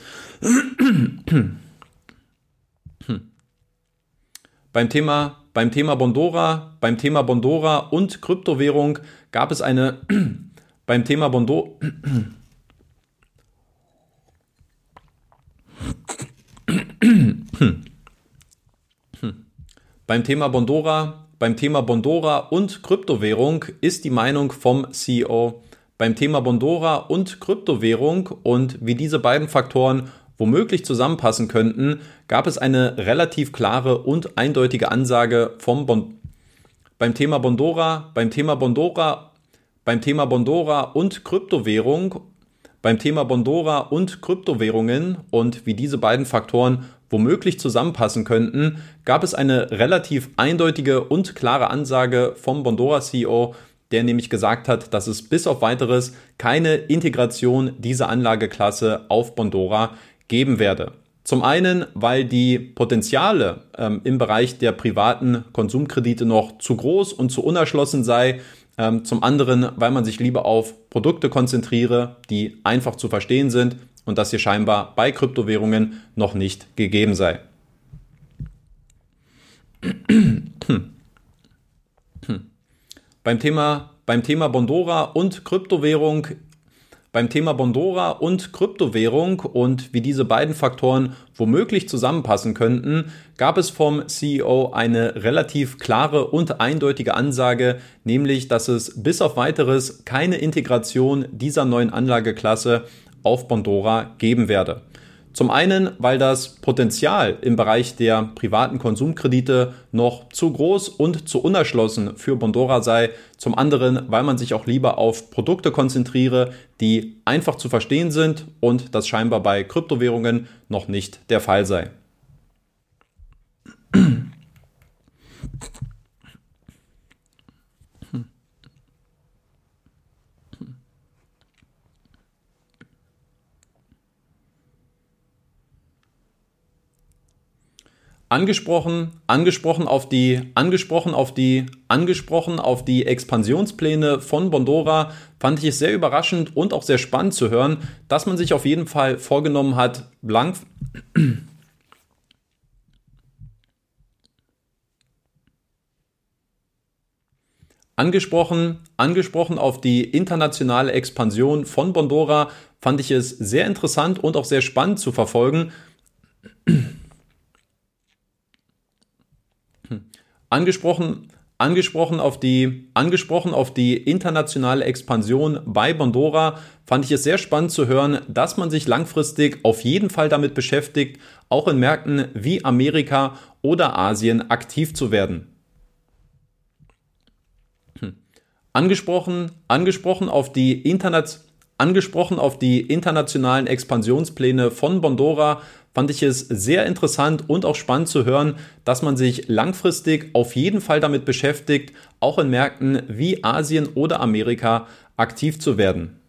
beim Thema beim Thema Bondora, beim Thema Bondora und Kryptowährung gab es eine beim Thema Bondo. Beim Thema Bondora, beim Thema Bondora und Kryptowährung ist die Meinung vom CEO beim Thema Bondora und Kryptowährung und wie diese beiden Faktoren womöglich zusammenpassen könnten, gab es eine relativ klare und eindeutige Ansage vom bon beim Thema Bondora, beim Thema Bondora, beim Thema Bondora und Kryptowährung, beim Thema Bondora und Kryptowährungen und wie diese beiden Faktoren womöglich zusammenpassen könnten, gab es eine relativ eindeutige und klare Ansage vom Bondora CEO, der nämlich gesagt hat, dass es bis auf weiteres keine Integration dieser Anlageklasse auf Bondora geben werde. Zum einen, weil die Potenziale ähm, im Bereich der privaten Konsumkredite noch zu groß und zu unerschlossen sei. Ähm, zum anderen, weil man sich lieber auf Produkte konzentriere, die einfach zu verstehen sind und das hier scheinbar bei Kryptowährungen noch nicht gegeben sei. beim, Thema, beim Thema Bondora und Kryptowährung beim Thema Bondora und Kryptowährung und wie diese beiden Faktoren womöglich zusammenpassen könnten, gab es vom CEO eine relativ klare und eindeutige Ansage, nämlich dass es bis auf weiteres keine Integration dieser neuen Anlageklasse auf Bondora geben werde. Zum einen, weil das Potenzial im Bereich der privaten Konsumkredite noch zu groß und zu unerschlossen für Bondora sei. Zum anderen, weil man sich auch lieber auf Produkte konzentriere, die einfach zu verstehen sind und das scheinbar bei Kryptowährungen noch nicht der Fall sei. Angesprochen, angesprochen auf die, angesprochen auf die, angesprochen auf die Expansionspläne von Bondora, fand ich es sehr überraschend und auch sehr spannend zu hören, dass man sich auf jeden Fall vorgenommen hat, blank, Angesprochen, angesprochen auf die internationale Expansion von Bondora fand ich es sehr interessant und auch sehr spannend zu verfolgen. Angesprochen, angesprochen auf die, angesprochen auf die internationale Expansion bei Bondora fand ich es sehr spannend zu hören, dass man sich langfristig auf jeden Fall damit beschäftigt, auch in Märkten wie Amerika oder Asien aktiv zu werden. Hm. Angesprochen, angesprochen auf die Internet, angesprochen auf die internationalen Expansionspläne von Bondora fand ich es sehr interessant und auch spannend zu hören, dass man sich langfristig auf jeden Fall damit beschäftigt, auch in Märkten wie Asien oder Amerika aktiv zu werden.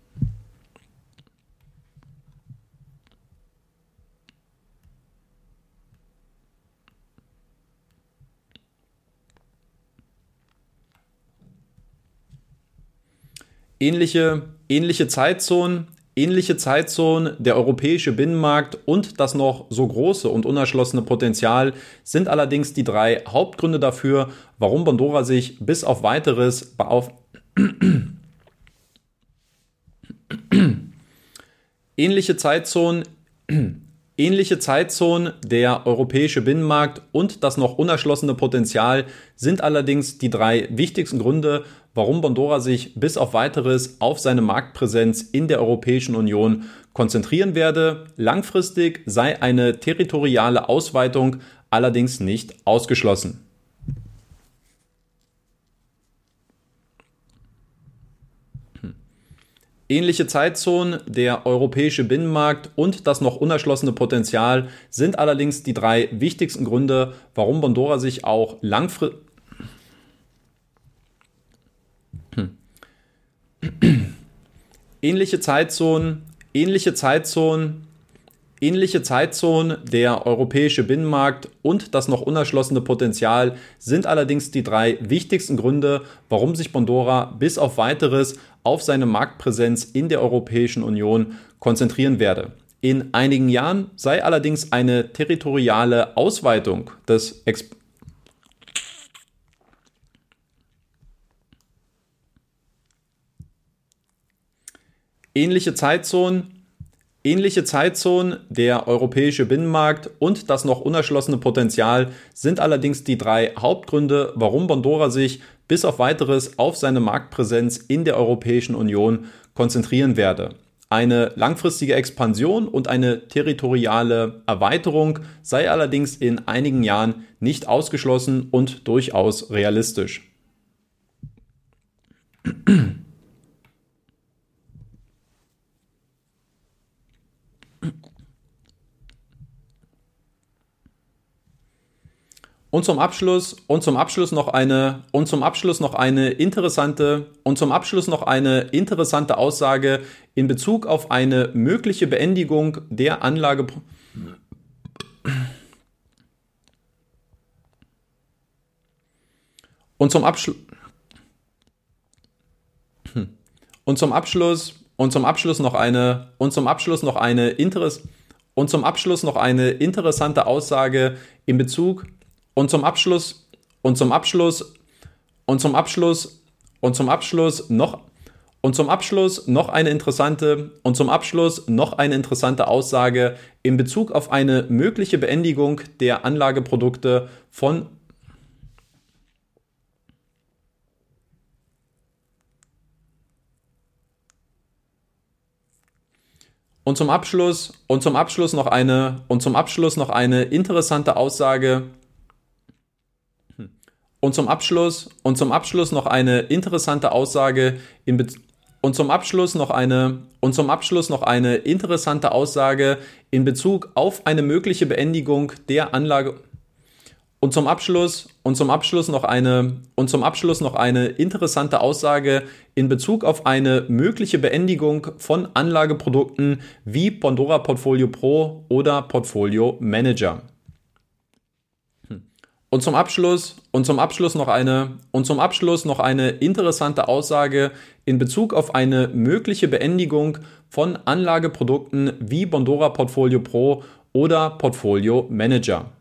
Ähnliche, ähnliche Zeitzonen, ähnliche Zeitzonen, der europäische Binnenmarkt und das noch so große und unerschlossene Potenzial sind allerdings die drei Hauptgründe dafür, warum Bondora sich bis auf weiteres auf ähnliche Zeitzonen Ähnliche Zeitzonen, der europäische Binnenmarkt und das noch unerschlossene Potenzial sind allerdings die drei wichtigsten Gründe, warum Bondora sich bis auf weiteres auf seine Marktpräsenz in der Europäischen Union konzentrieren werde. Langfristig sei eine territoriale Ausweitung allerdings nicht ausgeschlossen. Ähnliche Zeitzonen, der europäische Binnenmarkt und das noch unerschlossene Potenzial sind allerdings die drei wichtigsten Gründe, warum Bondora sich auch langfristig ähnliche Zeitzonen, ähnliche Zeitzonen, ähnliche Zeitzonen, der europäische Binnenmarkt und das noch unerschlossene Potenzial sind allerdings die drei wichtigsten Gründe, warum sich Bondora bis auf weiteres auf seine Marktpräsenz in der Europäischen Union konzentrieren werde. In einigen Jahren sei allerdings eine territoriale Ausweitung des Exports Ähnliche Zeitzonen, ähnliche Zeitzonen, der europäische Binnenmarkt und das noch unerschlossene Potenzial sind allerdings die drei Hauptgründe, warum Bondora sich bis auf weiteres auf seine Marktpräsenz in der Europäischen Union konzentrieren werde. Eine langfristige Expansion und eine territoriale Erweiterung sei allerdings in einigen Jahren nicht ausgeschlossen und durchaus realistisch. Und zum Abschluss und zum Abschluss noch eine und zum Abschluss noch eine interessante und zum Abschluss noch eine interessante Aussage in Bezug auf eine mögliche Beendigung der Anlage. Und zum Abschluss und zum Abschluss und zum Abschluss noch eine und zum Abschluss noch eine Interess und zum Abschluss noch eine interessante Aussage in Bezug und zum Abschluss, und zum Abschluss, und zum Abschluss, und zum Abschluss noch, und zum Abschluss noch eine interessante, und zum Abschluss noch eine interessante Aussage in Bezug auf eine mögliche Beendigung der Anlageprodukte von Und zum Abschluss, und zum Abschluss noch eine, und zum Abschluss noch eine interessante Aussage und zum Abschluss und zum Abschluss noch eine interessante Aussage in Be und zum Abschluss noch eine und zum Abschluss noch eine interessante Aussage in Bezug auf eine mögliche Beendigung der Anlage und zum Abschluss und zum Abschluss noch eine und zum Abschluss noch eine interessante Aussage in Bezug auf eine mögliche Beendigung von Anlageprodukten wie Pandora Portfolio Pro oder Portfolio Manager. Und zum Abschluss und zum Abschluss noch eine und zum Abschluss noch eine interessante Aussage in Bezug auf eine mögliche Beendigung von Anlageprodukten wie Bondora Portfolio Pro oder Portfolio Manager.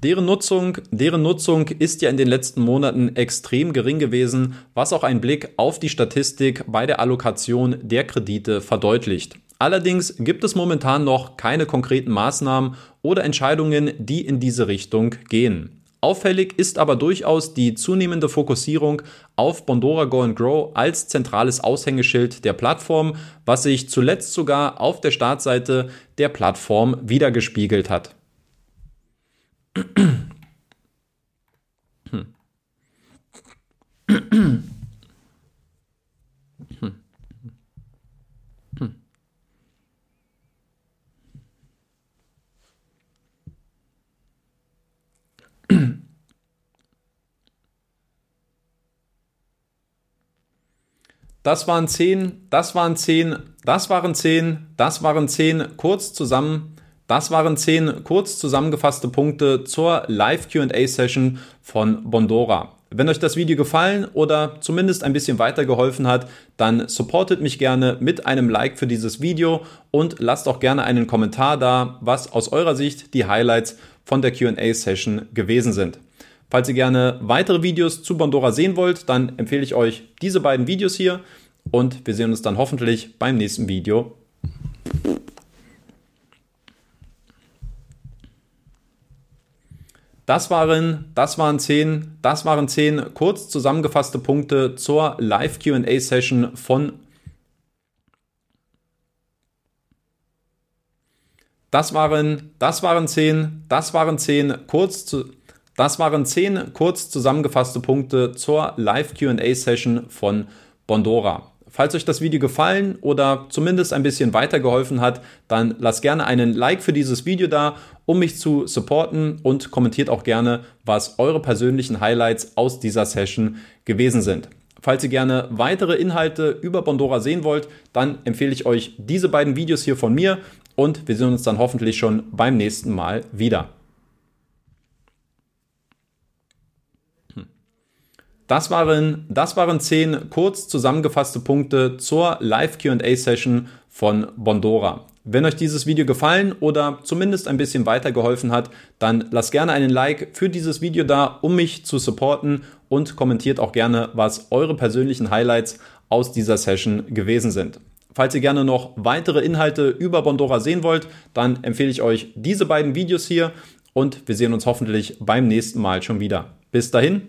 Deren Nutzung, deren Nutzung ist ja in den letzten Monaten extrem gering gewesen, was auch ein Blick auf die Statistik bei der Allokation der Kredite verdeutlicht. Allerdings gibt es momentan noch keine konkreten Maßnahmen oder Entscheidungen, die in diese Richtung gehen. Auffällig ist aber durchaus die zunehmende Fokussierung auf Bondora Go and Grow als zentrales Aushängeschild der Plattform, was sich zuletzt sogar auf der Startseite der Plattform wiedergespiegelt hat. Das waren zehn, das waren zehn, das waren zehn, das waren zehn kurz zusammen. Das waren zehn kurz zusammengefasste Punkte zur Live QA Session von Bondora. Wenn euch das Video gefallen oder zumindest ein bisschen weitergeholfen hat, dann supportet mich gerne mit einem Like für dieses Video und lasst auch gerne einen Kommentar da, was aus eurer Sicht die Highlights von der QA-Session gewesen sind. Falls ihr gerne weitere Videos zu Bondora sehen wollt, dann empfehle ich euch diese beiden Videos hier und wir sehen uns dann hoffentlich beim nächsten Video. Das waren, das waren zehn, das waren zehn kurz zusammengefasste Punkte zur Live Q&A Session von Das waren, das waren zehn, das waren zehn kurz zu, das waren zehn kurz zusammengefasste Punkte zur Live Q&A Session von Bondora. Falls euch das Video gefallen oder zumindest ein bisschen weitergeholfen hat, dann lasst gerne einen Like für dieses Video da, um mich zu supporten und kommentiert auch gerne, was eure persönlichen Highlights aus dieser Session gewesen sind. Falls ihr gerne weitere Inhalte über Bondora sehen wollt, dann empfehle ich euch diese beiden Videos hier von mir und wir sehen uns dann hoffentlich schon beim nächsten Mal wieder. Das waren, das waren zehn kurz zusammengefasste Punkte zur Live QA Session von Bondora. Wenn euch dieses Video gefallen oder zumindest ein bisschen weitergeholfen hat, dann lasst gerne einen Like für dieses Video da, um mich zu supporten und kommentiert auch gerne, was eure persönlichen Highlights aus dieser Session gewesen sind. Falls ihr gerne noch weitere Inhalte über Bondora sehen wollt, dann empfehle ich euch diese beiden Videos hier und wir sehen uns hoffentlich beim nächsten Mal schon wieder. Bis dahin.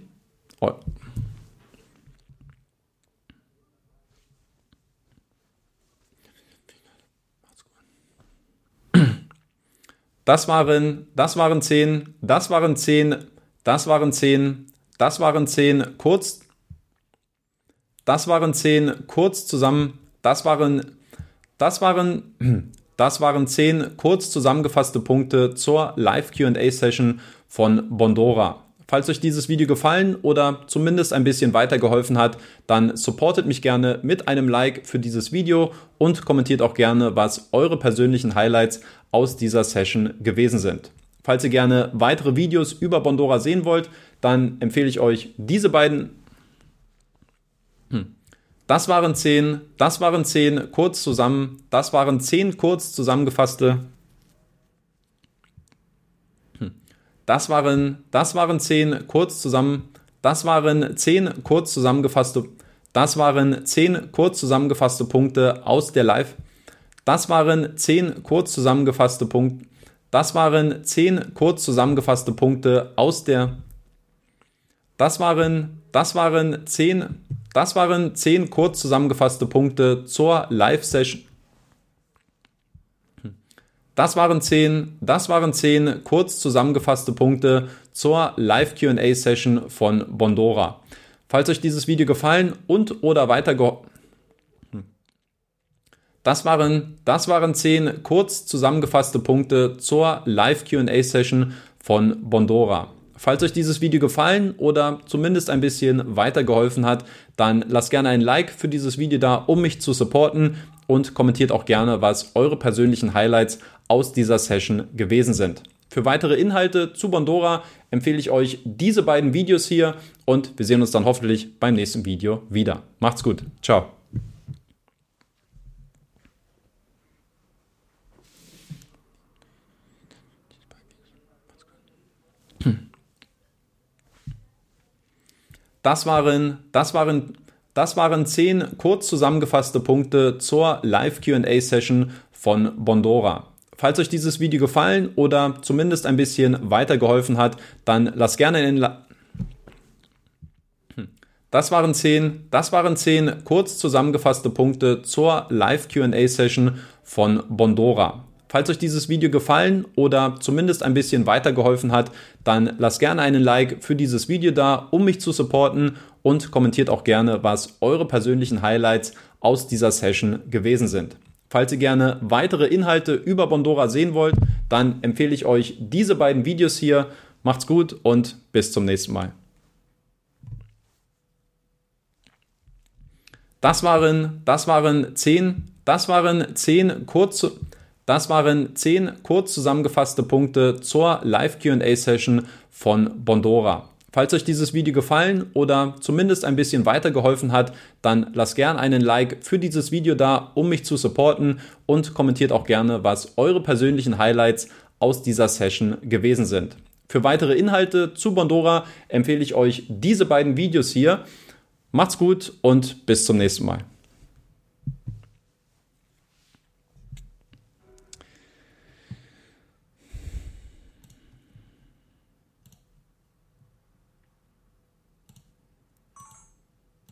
Das waren, das waren zehn, das waren zehn, das waren zehn, das waren zehn kurz, das waren zehn kurz zusammen, das waren, das waren, das waren zehn kurz zusammengefasste Punkte zur Live QA Session von Bondora. Falls euch dieses Video gefallen oder zumindest ein bisschen weitergeholfen hat, dann supportet mich gerne mit einem Like für dieses Video und kommentiert auch gerne, was eure persönlichen Highlights aus dieser Session gewesen sind. Falls ihr gerne weitere Videos über Bondora sehen wollt, dann empfehle ich euch diese beiden. Hm. Das waren zehn, das waren zehn kurz zusammen, das waren zehn kurz zusammengefasste Das waren, das waren zehn kurz zusammen, das waren zehn kurz zusammengefasste, das waren zehn kurz zusammengefasste Punkte aus der Live. Das waren zehn kurz zusammengefasste Punkte. Das waren zehn kurz zusammengefasste Punkte aus der. Das waren, das waren zehn, das waren zehn kurz zusammengefasste Punkte zur Live-Session. Das waren zehn, das waren zehn kurz zusammengefasste Punkte zur Live Q&A Session von Bondora. Falls euch dieses Video gefallen und oder weiter hm. das waren, das waren zehn kurz zusammengefasste Punkte zur Live Q&A Session von Bondora. Falls euch dieses Video gefallen oder zumindest ein bisschen weitergeholfen hat, dann lasst gerne ein Like für dieses Video da, um mich zu supporten und kommentiert auch gerne, was eure persönlichen Highlights aus dieser Session gewesen sind. Für weitere Inhalte zu Bondora empfehle ich euch diese beiden Videos hier und wir sehen uns dann hoffentlich beim nächsten Video wieder. Macht's gut. Ciao. Das waren, das waren, das waren zehn kurz zusammengefasste Punkte zur Live QA Session von Bondora. Falls euch dieses Video gefallen oder zumindest ein bisschen weitergeholfen hat, dann lasst gerne in den hm. das waren zehn, das waren zehn kurz zusammengefasste Punkte zur Live Q&A Session von Bondora. Falls euch dieses Video gefallen oder zumindest ein bisschen weitergeholfen hat, dann lasst gerne einen Like für dieses Video da, um mich zu supporten und kommentiert auch gerne, was eure persönlichen Highlights aus dieser Session gewesen sind. Falls ihr gerne weitere Inhalte über Bondora sehen wollt, dann empfehle ich euch diese beiden Videos hier. Macht's gut und bis zum nächsten Mal. Das waren, das waren zehn, das waren zehn kurz, das waren zehn kurz zusammengefasste Punkte zur Live Q&A Session von Bondora. Falls euch dieses Video gefallen oder zumindest ein bisschen weitergeholfen hat, dann lasst gern einen Like für dieses Video da, um mich zu supporten und kommentiert auch gerne, was eure persönlichen Highlights aus dieser Session gewesen sind. Für weitere Inhalte zu Bondora empfehle ich euch diese beiden Videos hier. Macht's gut und bis zum nächsten Mal.